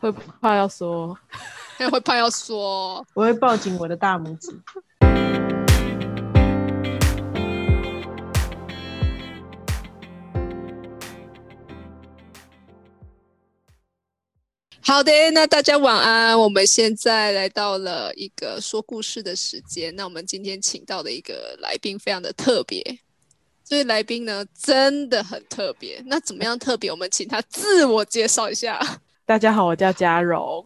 会怕要说，会怕要说，我会抱紧我的大拇指。好的，那大家晚安。我们现在来到了一个说故事的时间。那我们今天请到的一个来宾非常的特别，这位来宾呢真的很特别。那怎么样特别？我们请他自我介绍一下。大家好，我叫嘉荣。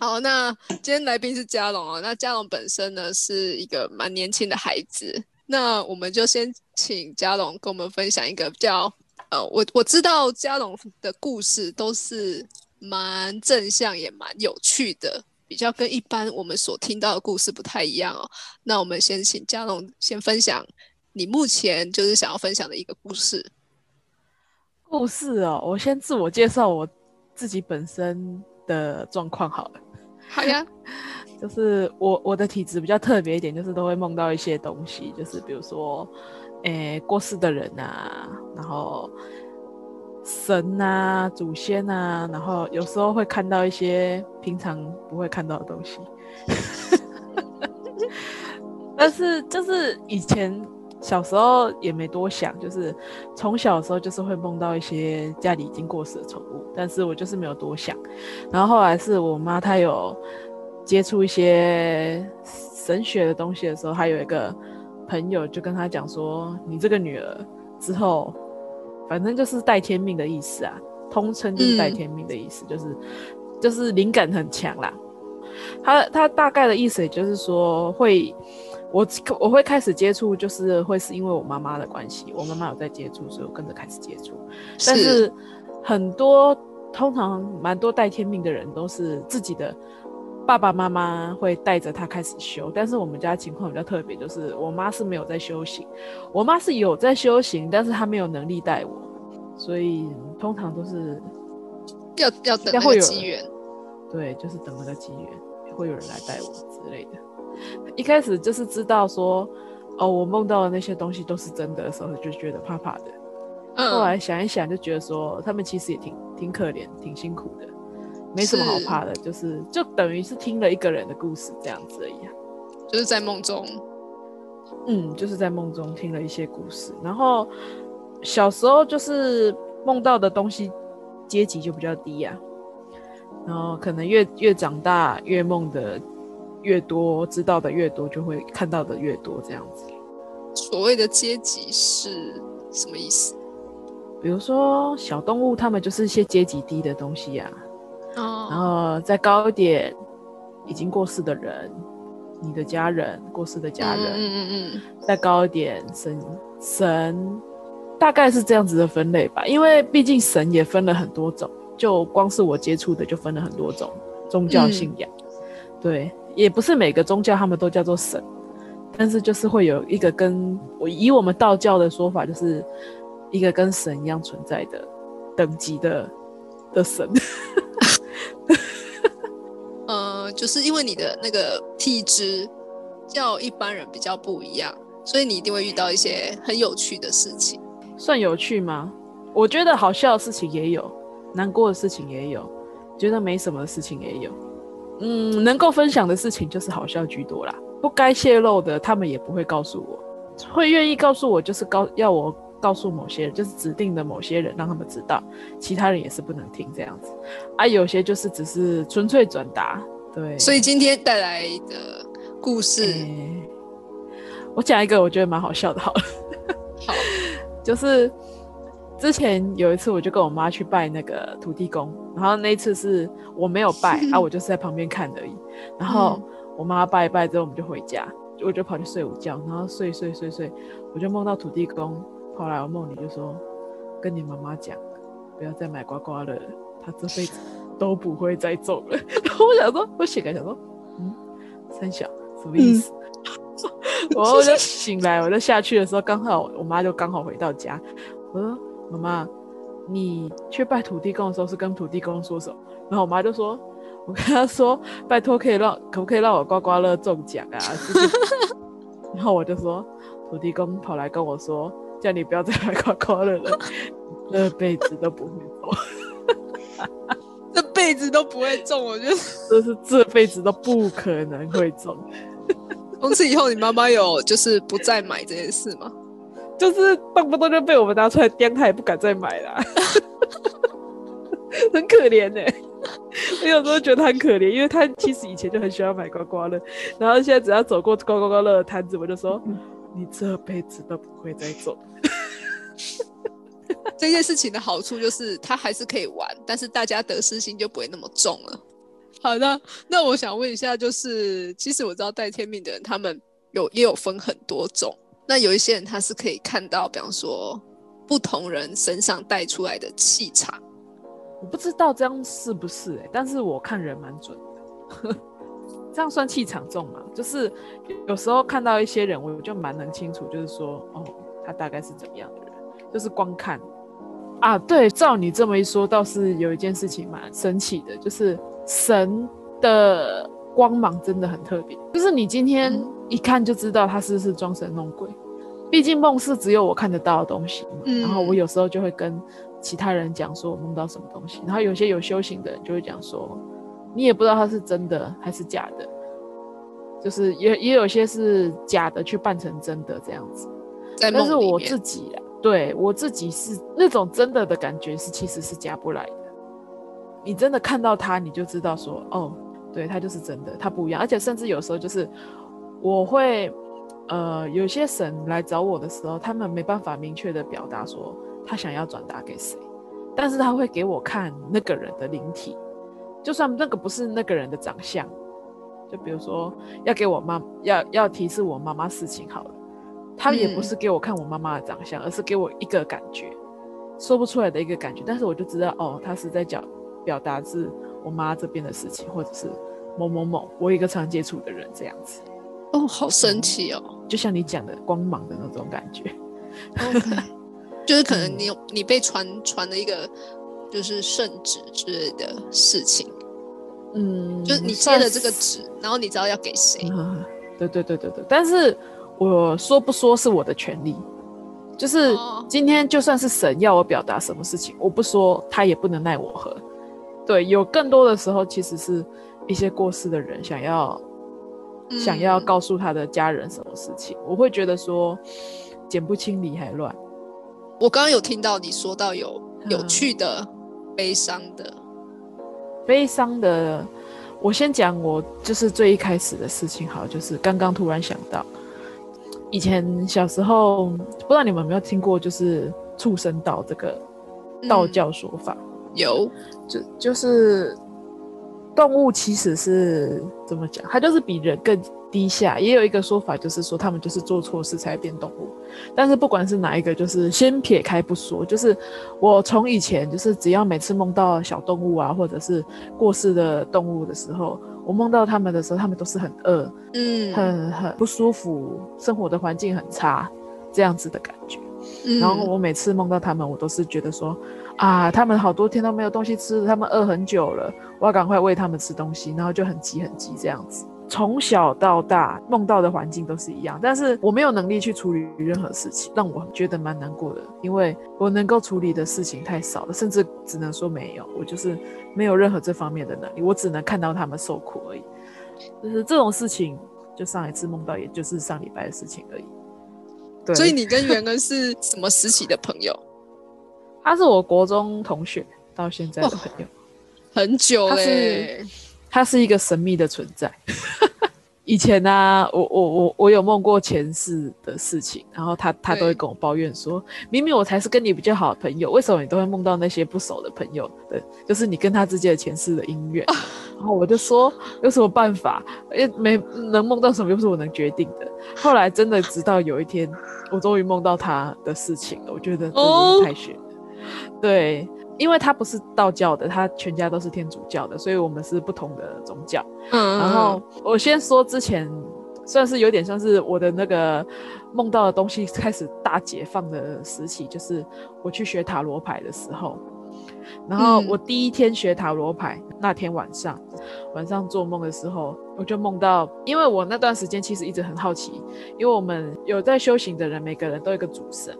好，那今天来宾是嘉荣哦。那嘉荣本身呢是一个蛮年轻的孩子。那我们就先请嘉荣跟我们分享一个比较呃，我我知道嘉荣的故事都是。蛮正向也蛮有趣的，比较跟一般我们所听到的故事不太一样哦。那我们先请嘉荣先分享你目前就是想要分享的一个故事。故事哦，我先自我介绍我自己本身的状况好了。好呀，就是我我的体质比较特别一点，就是都会梦到一些东西，就是比如说，诶过世的人啊，然后。神啊，祖先啊，然后有时候会看到一些平常不会看到的东西，但是就是以前小时候也没多想，就是从小的时候就是会梦到一些家里已经过世的宠物，但是我就是没有多想。然后后来是我妈她有接触一些神学的东西的时候，她有一个朋友就跟她讲说：“你这个女儿之后。”反正就是带天命的意思啊，通称就是带天命的意思，就是就是灵感很强啦。他他大概的意思也就是说，会我我会开始接触，就是会是因为我妈妈的关系，我妈妈有在接触，所以我跟着开始接触。但是很多通常蛮多带天命的人都是自己的爸爸妈妈会带着他开始修，但是我们家情况比较特别，就是我妈是没有在修行，我妈是有在修行，但是她没有能力带我。所以通常都是要要等那个机缘，对，就是等那个机缘，会有人来带我之类的。一开始就是知道说，哦，我梦到的那些东西都是真的的时候，就觉得怕怕的。后来想一想，就觉得说，他们其实也挺挺可怜、挺辛苦的，没什么好怕的，就是就等于是听了一个人的故事这样子而已。就是在梦中，嗯，就是在梦中听了一些故事，然后。小时候就是梦到的东西，阶级就比较低呀，然后可能越越长大，越梦的越多，知道的越多，就会看到的越多，这样子。所谓的阶级是什么意思？比如说小动物，它们就是一些阶级低的东西呀。哦。然后再高一点，已经过世的人，你的家人过世的家人。嗯嗯嗯。再高一点，神神。大概是这样子的分类吧，因为毕竟神也分了很多种，就光是我接触的就分了很多种宗教信仰。对，也不是每个宗教他们都叫做神，但是就是会有一个跟我以我们道教的说法，就是一个跟神一样存在的等级的的神。呃，就是因为你的那个体质叫一般人比较不一样，所以你一定会遇到一些很有趣的事情。算有趣吗？我觉得好笑的事情也有，难过的事情也有，觉得没什么的事情也有。嗯，能够分享的事情就是好笑居多啦。不该泄露的，他们也不会告诉我。会愿意告诉我，就是告要我告诉某些人，就是指定的某些人，让他们知道，其他人也是不能听这样子。啊，有些就是只是纯粹转达。对，所以今天带来的故事，我讲一个我觉得蛮好笑的，好了。好。就是之前有一次，我就跟我妈去拜那个土地公，然后那一次是我没有拜 啊，我就是在旁边看而已。然后我妈拜一拜之后，我们就回家，我就跑去睡午觉，然后睡睡睡睡，我就梦到土地公。后来我梦里就说，跟你妈妈讲，不要再买瓜瓜了，她这辈子都不会再中了。然后我想说，我醒来想说，嗯，三小什么意思？我就醒来，我就下去的时候，刚好我妈就刚好回到家。我说：“妈妈，你去拜土地公的时候是跟土地公说什么？”然后我妈就说：“我跟他说，拜托可以让可不可以让我刮刮乐中奖啊？” 然后我就说：“土地公跑来跟我说，叫你不要再买刮刮乐了，这辈子都不会中。”这辈辈子都不会中，我觉得 这是这辈子都不可能会中。从此以后，你妈妈有就是不再买这件事吗？就是动不动就被我们拿出来颠，他也不敢再买啦，很可怜呢、我有时候觉得他很可怜，因为他其实以前就很喜欢买刮刮乐，然后现在只要走过刮刮刮乐的摊子，我就说：“你这辈子都不会再中。这件事情的好处就是他还是可以玩，但是大家得失心就不会那么重了。好的，那我想问一下，就是其实我知道带天命的人，他们有也有分很多种。那有一些人他是可以看到，比方说不同人身上带出来的气场。我不知道这样是不是哎、但是我看人蛮准的，这样算气场重吗？就是有时候看到一些人，我就蛮能清楚，就是说，哦，他大概是怎么样的人，就是光看啊。对，照你这么一说，倒是有一件事情蛮神奇的，就是神的光芒真的很特别，就是你今天嗯一看就知道他是不是装神弄鬼。毕竟梦是只有我看得到的东西嘛，嗯然后我有时候就会跟其他人讲说我梦到什么东西，然后有些有修行的人就会讲说，你也不知道他是真的还是假的，就是也也有些是假的去扮成真的这样子。但是我自己啊，对我自己是那种真的的感觉是其实是假不来的。你真的看到他，你就知道说，哦，对，他就是真的，他不一样。而且甚至有时候就是我会，呃，有些神来找我的时候，他们没办法明确的表达说他想要转达给谁，但是他会给我看那个人的灵体，就算那个不是那个人的长相，就比如说要给我妈要要提示我妈妈事情好了。他也不是给我看我妈妈的长相，而是给我一个感觉，说不出来的一个感觉。但是我就知道，哦，他是在讲表达是我妈这边的事情，或者是某某某我一个常接触的人这样子，哦，好神奇哦。就像你讲的光芒的那种感觉。OK，就是可能嗯你有你被传传了一个就是圣旨之类的事情，嗯，就是你接了这个是旨，然后你知道要给谁。嗯，对对对对对，但是我说不说是我的权利，就是哦今天就算是神要我表达什么事情，我不说，他也不能奈我何。对，有更多的时候其实是一些过世的人想要、想要嗯告诉他的家人什么事情，我会觉得说剪不清理还乱。我刚刚有听到你说到有有嗯趣的、悲伤的，悲伤的，我先讲我就是最一开始的事情，好，就是刚刚突然想到，以前小时候不知道你们有没有听过，就是畜生道这个道嗯教说法，有。就就是动物其实是怎么讲，它就是比人更低下。也有一个说法，就是说他们就是做错事才变动物。但是不管是哪一个，就是先撇开不说，就是我从以前就是只要每次梦到小动物啊，或者是过世的动物的时候，我梦到他们的时候，他们都是很饿、嗯很很不舒服，生活的环境很差这样子的感觉。嗯然后我每次梦到他们，我都是觉得说，啊，他们好多天都没有东西吃，他们饿很久了，我要赶快喂他们吃东西，然后就很急很急这样子。从小到大梦到的环境都是一样，但是我没有能力去处理任何事情，让我觉得蛮难过的，因为我能够处理的事情太少了，甚至只能说没有，我就是没有任何这方面的能力，我只能看到他们受苦而已。就是这种事情，就上一次梦到，也就是上礼拜的事情而已。对，所以你跟袁恩是什么时期的朋友？他是我国中同学，到现在的朋友。很久他是，他是一个神秘的存在。以前呢、我我我我有梦过前世的事情，然后他他都会跟我抱怨说，明明我才是跟你比较好的朋友，为什么你都会梦到那些不熟的朋友的，就是你跟他之间的前世的姻缘。然后我就说有什么办法？也没能梦到什么，又不是我能决定的。后来真的直到有一天，我终于梦到他的事情了，我觉得真的哦是太悬了。对，因为他不是道教的，他全家都是天主教的，所以我们是不同的宗教。嗯，然后我先说之前算是有点像是我的那个梦到的东西开始大解放的时期，就是我去学塔罗牌的时候。然后嗯我第一天学塔罗牌那天晚上，晚上做梦的时候，我就梦到，因为我那段时间其实一直很好奇，因为我们有在修行的人，每个人都有一个主神，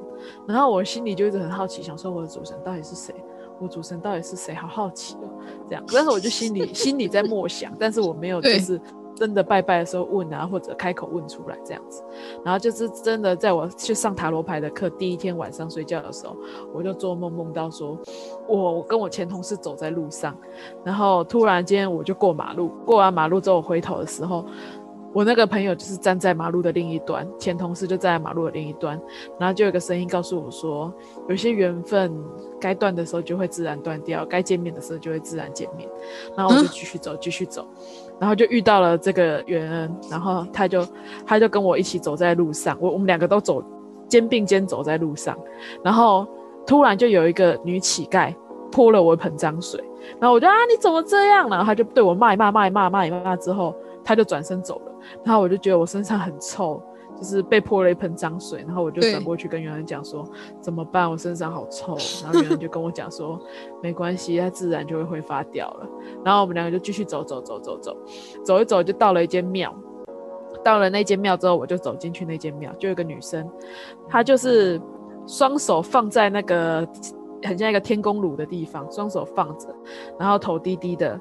然后我心里就一直很好奇，想说我的主神到底是谁？我主神到底是谁？好好奇哦，这样。但是我就心里 心里在默想，但是我没有就是真的拜拜的时候问啊，或者开口问出来这样子。然后就是真的在我去上塔罗牌的课第一天晚上睡觉的时候，我就做梦梦到说，我我跟我前同事走在路上，然后突然间我就过马路，过完马路之后我回头的时候。我那个朋友就是站在马路的另一端，前同事就站在马路的另一端，然后就有个声音告诉我说，有些缘分该断的时候就会自然断掉，该见面的时候就会自然见面。然后我就继续走，继续走，然后就遇到了这个袁恩，然后他就他就跟我一起走在路上，我我们两个都走肩并肩走在路上，然后突然就有一个女乞丐泼了我一盆脏水，然后我就啊你怎么这样？然后他就对我骂一骂骂一骂骂一骂之后，他就转身走了。然后我就觉得我身上很臭，就是被泼了一盆脏水，然后我就转过去跟袁恩讲说怎么办？我身上好臭。然后袁恩就跟我讲说没关系，它自然就会挥发掉了。然后我们两个就继续走走走走走，走一走就到了一间庙。到了那间庙之后，我就走进去那间庙，就有个女生，她就是双手放在那个很像一个天宫炉的地方，双手放着，然后头低低的，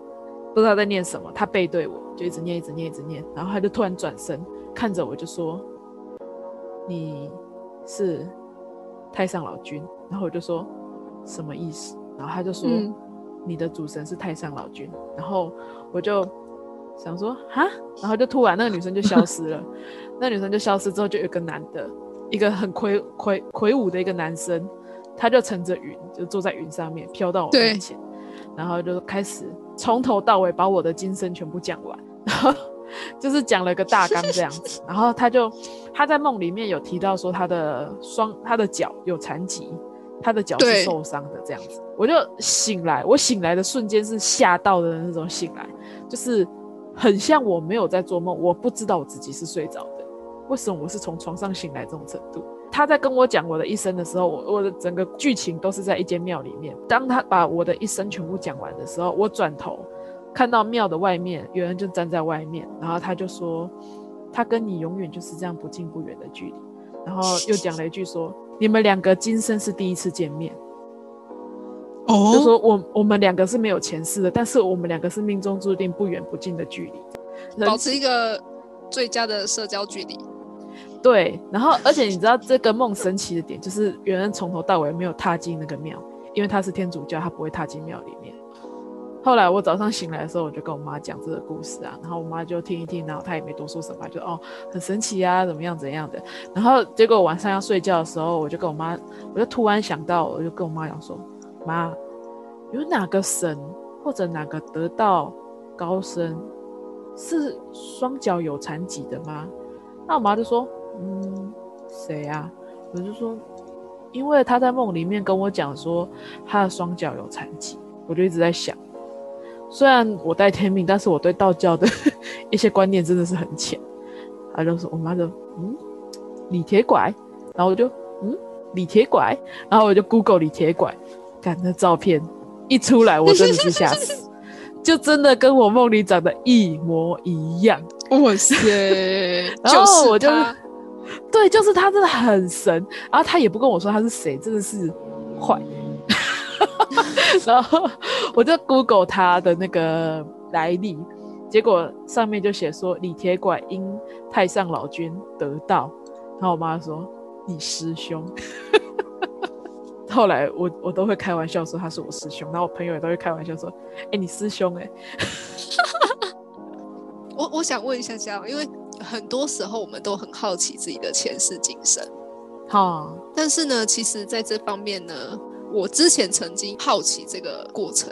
不知道在念什么。她背对我，就一直念，一直念，一直念。然后他就突然转身看着我，就说：“你是太上老君。”然后我就说：“什么意思？”然后他就说：“嗯你的主神是太上老君。”然后我就想说：“哈。”然后就突然那个女生就消失了。那女生就消失之后，就有一个男的，一个很魁魁魁梧的一个男生，他就乘着云，就坐在云上面飘到我对面前，然后就开始从头到尾把我的今生全部讲完，然后就是讲了个大纲这样子。然后他就他在梦里面有提到说他的双他的脚有残疾，他的脚是受伤的这样子。我就醒来，我醒来的瞬间是吓到的那种醒来，就是很像我没有在做梦，我不知道我自己是睡着的。为什么我是从床上醒来这种程度？他在跟我讲我的一生的时候，我我的整个剧情都是在一间庙里面。当他把我的一生全部讲完的时候，我转头看到庙的外面有人就站在外面，然后他就说，他跟你永远就是这样不近不远的距离。然后又讲了一句说，你们两个今生是第一次见面。哦就哦，说我我们两个是没有前世的，但是我们两个是命中注定不远不近的距离，保持一个最佳的社交距离。对。然后而且你知道这个梦神奇的点，就是有人从头到尾没有踏进那个庙，因为他是天主教，他不会踏进庙里面。后来我早上醒来的时候，我就跟我妈讲这个故事啊，然后我妈就听一听，然后她也没多说什么，就哦很神奇啊，怎么样怎样的。然后结果晚上要睡觉的时候，我就跟我妈，我就突然想到，我就跟我妈讲说，妈，有哪个神或者哪个得道高僧是双脚有残疾的吗？那我妈就说，嗯，谁啊？我就说，因为他在梦里面跟我讲说他的双脚有残疾，我就一直在想。虽然我带天命，但是我对道教的 一些观念真的是很浅。他就说，我妈就嗯，李铁拐，然后我就嗯，李铁拐，然后我就 Google 李铁拐，看那照片一出来，我真的是吓死，就真的跟我梦里长得一模一样。哇塞！然后我就他对，就是他真的很神，然后他也不跟我说他是谁，真的是坏。然后我就 Google 他的那个来历，结果上面就写说李铁拐因太上老君得道，然后我妈说你师兄。后来我我都会开玩笑说他是我师兄，然后我朋友也都会开玩笑说，哎、你师兄哎、我我想问一下嘉荣，因为很多时候我们都很好奇自己的前世今生，哈，但是呢，其实在这方面呢，我之前曾经好奇这个过程，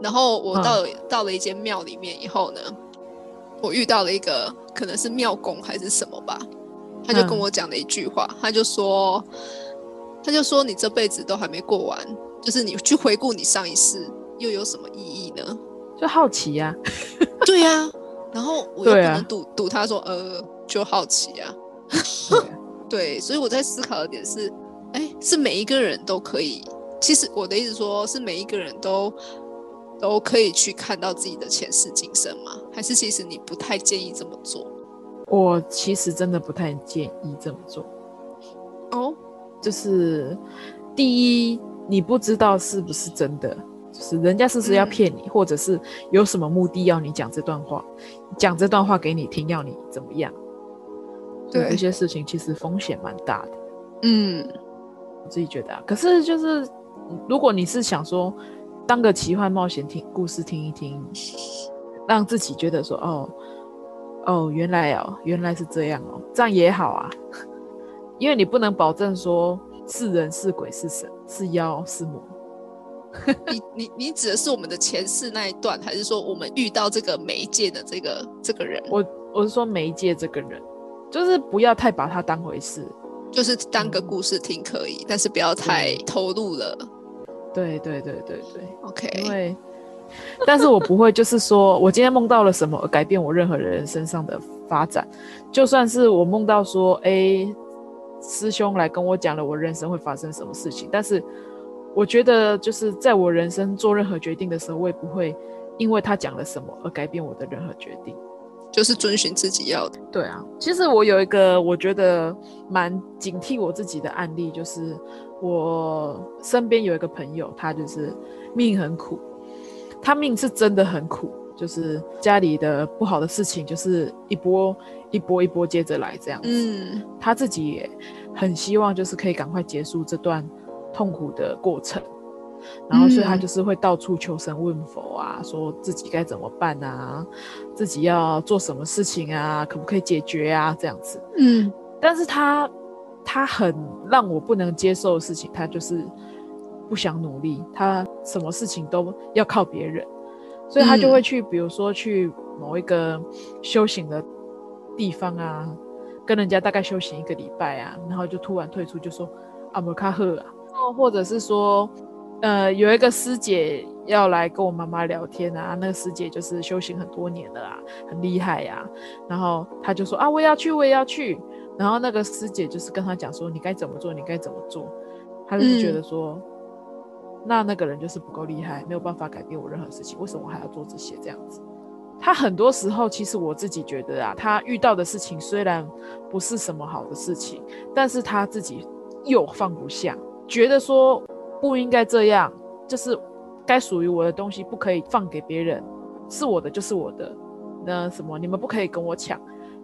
然后我到了、到了一间庙里面以后呢，我遇到了一个可能是庙公还是什么吧，他就跟我讲了一句话，他就说，他就说你这辈子都还没过完，就是你去回顾你上一世又有什么意义呢？就好奇呀、对呀、然后我又不能赌赌他说呃就好奇呀，啊。对，所以我在思考的点是，哎，是每一个人都可以。其实我的意思说，是每一个人都都可以去看到自己的前世今生吗？还是其实你不太建议这么做？我其实真的不太建议这么做。哦，就是第一，你不知道是不是真的，就是人家是不是要骗你，或者是有什么目的要你讲这段话，讲这段话给你听，要你怎么样？对，这些事情其实风险蛮大的。嗯，我自己觉得啊。可是就是如果你是想说当个奇幻冒险听故事听一听，让自己觉得说哦哦原来哦原来是这样哦，这样也好啊。因为你不能保证说是人是鬼是神是妖是魔。你你你指的是我们的前世那一段，还是说我们遇到这个媒介的这个这个人？我我是说媒介这个人，就是不要太把他当回事，就是当个故事听可以，但是不要太投入了。对对对对对，OK。因为，但是我不会就是说我今天梦到了什么而改变我任何人身上的发展，就算是我梦到说，哎。师兄来跟我讲了我人生会发生什么事情，但是我觉得就是在我人生做任何决定的时候，我也不会因为他讲了什么而改变我的任何决定，就是遵循自己要的。对啊，其实我有一个我觉得蛮警惕我自己的案例，就是我身边有一个朋友，他就是命很苦，他命是真的很苦，就是家里的不好的事情就是一波。一波一波接着来，这样子，他自己也很希望，就是可以赶快结束这段痛苦的过程，然后所以他就是会到处求神问佛啊，说自己该怎么办啊，自己要做什么事情啊，可不可以解决啊，这样子。嗯，但是他他很让我不能接受的事情，他就是不想努力，他什么事情都要靠别人，所以他就会去，比如说去某一个修行的。地方啊，跟人家大概修行一个礼拜啊，然后就突然退出，就说阿摩卡赫啊，哦，或者是说，呃，有一个师姐要来跟我妈妈聊天啊，那个师姐就是修行很多年了啊，很厉害呀，然后他就说啊，我也要去，我也要去，然后那个师姐就是跟他讲说，你该怎么做，你该怎么做，他就觉得说，那那个人就是不够厉害，没有办法改变我任何事情，为什么我还要做这些？这样子？他很多时候，其实我自己觉得啊，他遇到的事情虽然不是什么好的事情，但是他自己又放不下，觉得说不应该这样，就是该属于我的东西不可以放给别人，是我的就是我的，那什么你们不可以跟我抢，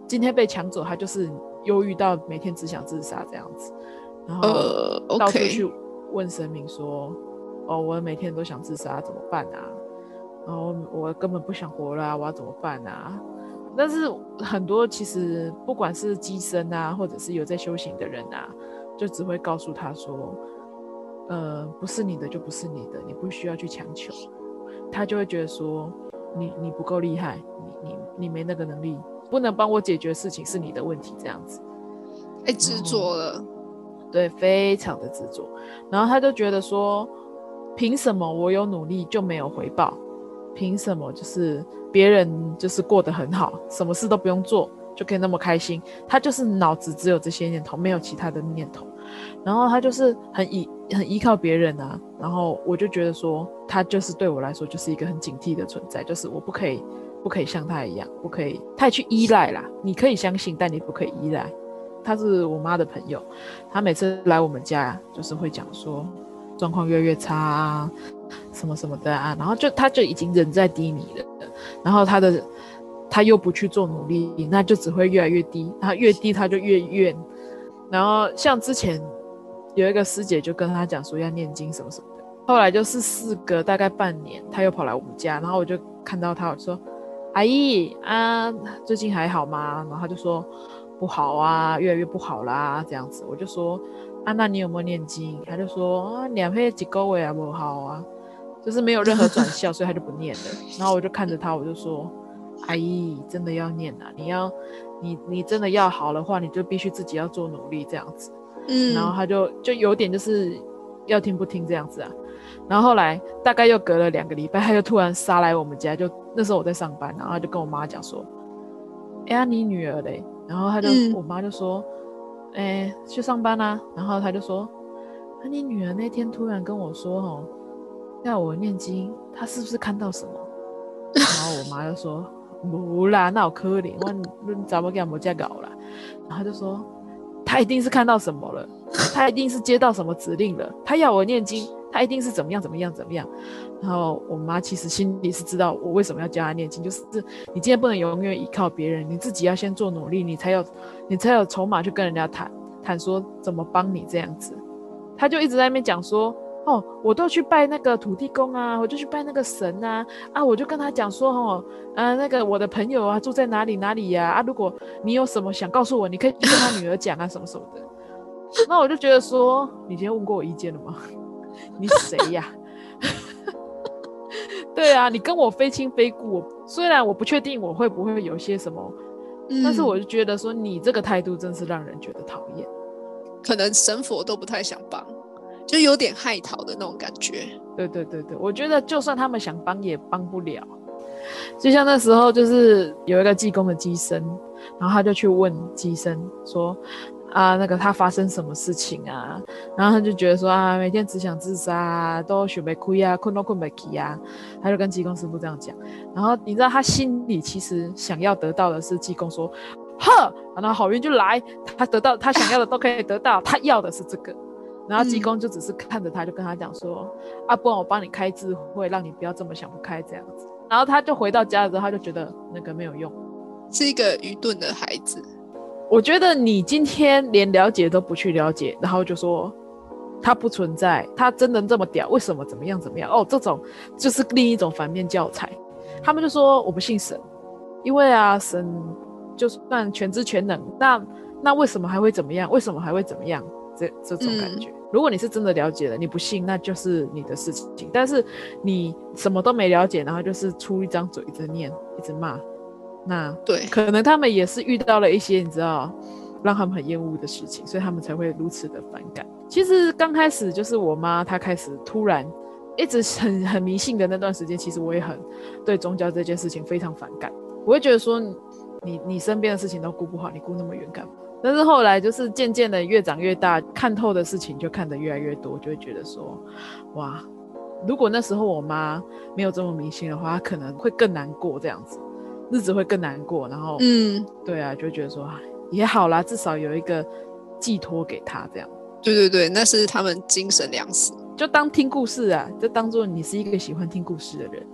今天被抢走，他就是忧郁到每天只想自杀这样子，然后到处去问神明说，哦，我每天都想自杀，怎么办啊？然后我根本不想活了，我要怎么办啊？但是很多其实不管是机身啊，或者是有在修行的人啊，就只会告诉他说，呃，不是你的就不是你的，你不需要去强求。他就会觉得说，你你不够厉害，你你你没那个能力，不能帮我解决事情是你的问题，这样子。太执着了，对，非常的执着。然后他就觉得说，凭什么我有努力就没有回报？凭什么就是别人就是过得很好，什么事都不用做就可以那么开心？他就是脑子只有这些念头，没有其他的念头。然后他就是很依很依靠别人啊。然后我就觉得说，他就是对我来说就是一个很警惕的存在，就是我不可以不可以像他一样，不可以太去依赖啦。你可以相信，但你不可以依赖。他是我妈的朋友，他每次来我们家就是会讲说。状况越来越差啊，什么什么的啊，然后就他就已经人在低迷了，然后他的他又不去做努力，那就只会越来越低，然后越低他就越怨，然后像之前有一个师姐就跟他讲说要念经什么什么的，后来就是事隔大概半年，他又跑来我们家，然后我就看到他，我说阿姨啊，最近还好吗？然后他就说不好啊，越来越不好啦，这样子，我就说。啊，那你有没有念经？他就说啊，两配几个位啊，不好啊，就是没有任何转校，所以他就不念了。然后我就看着他，我就说，阿姨真的要念啊，你要，你你真的要好的话，你就必须自己要做努力这样子。嗯，然后他就就有点就是要听不听这样子啊。然后后来大概又隔了两个礼拜，他就突然杀来我们家，就那时候我在上班，然后他就跟我妈讲说，哎呀，你女儿嘞？然后他就我妈就说。哎，去上班啦。然后他就说：“那你女儿那天突然跟我说，哦，要我念经，她是不是看到什么？”然后我妈就说：“无啦，那好可怜，我怎么给我们家搞了？”然后就说：“她一定是看到什么了，他一定是接到什么指令了，他要我念经，他一定是怎么样怎么样怎么样。然后我妈其实心里是知道我为什么要教他念经，就是你今天不能永远依靠别人，你自己要先做努力，你才有你才有筹码去跟人家谈谈说怎么帮你这样子。他就一直在那边讲说。哦，我都去拜那个土地公啊，我就去拜那个神啊，啊，我就跟他讲说，哦，呃，那个我的朋友啊，住在哪里哪里呀，啊，如果你有什么想告诉我，你可以跟他女儿讲啊，什么什么的。那我就觉得说，你今天问过我意见了吗？你谁呀？对啊，你跟我非亲非故，虽然我不确定我会不会有些什么，但是我就觉得说，你这个态度真是让人觉得讨厌。可能神佛都不太想帮。就有点害讨的那种感觉。对对对对，我觉得就算他们想帮也帮不了。就像那时候，就是有一个济公的机身，然后他就去问机身说：“啊，那个他发生什么事情啊？”然后他就觉得说：“啊，每天只想自杀，啊都血没亏啊，困都困没起啊。”他就跟济公师傅这样讲。然后你知道他心里其实想要得到的是济公说：“呵，然后好运就来，他得到他想要的都可以得到，他要的是这个。”然后济公就只是看着他，就跟他讲说：“啊，不然我帮你开智慧，让你不要这么想不开这样子。”然后他就回到家的时候，他就觉得那个没有用，是一个愚钝的孩子。我觉得你今天连了解都不去了解，然后就说他不存在，他真的这么屌？为什么？怎么样？怎么样？哦，这种就是另一种反面教材。他们就说我不信神，因为啊，神就算全知全能，那那为什么还会怎么样？为什么还会怎么样？这这种感觉。如果你是真的了解了，你不信那就是你的事情。但是你什么都没了解，然后就是出一张嘴一直念一直骂，那对，可能他们也是遇到了一些你知道让他们很厌恶的事情，所以他们才会如此的反感。其实刚开始就是我妈她开始突然一直很很迷信的那段时间，其实我也很对宗教这件事情非常反感。我会觉得说你你身边的事情都顾不好，你顾那么远干嘛？但是后来就是渐渐的越长越大，看透的事情就看得越来越多，就会觉得说，哇，如果那时候我妈没有这么迷信的话，她可能会更难过，这样子日子会更难过。然后，嗯，对啊，就觉得说也好啦，至少有一个寄托给她这样。对对对，那是他们精神粮食，就当听故事啊，就当做你是一个喜欢听故事的人。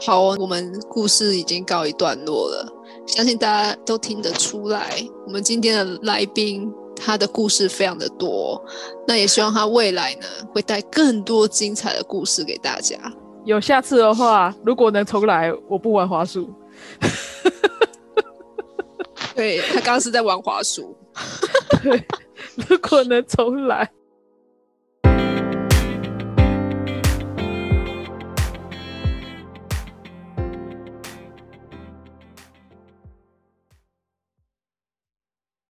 好，我们故事已经告一段落了，相信大家都听得出来，我们今天的来宾他的故事非常的多，那也希望他未来呢会带更多精彩的故事给大家。有下次的话，如果能重来，我不玩滑鼠。对他刚刚是在玩滑鼠。对，如果能重来。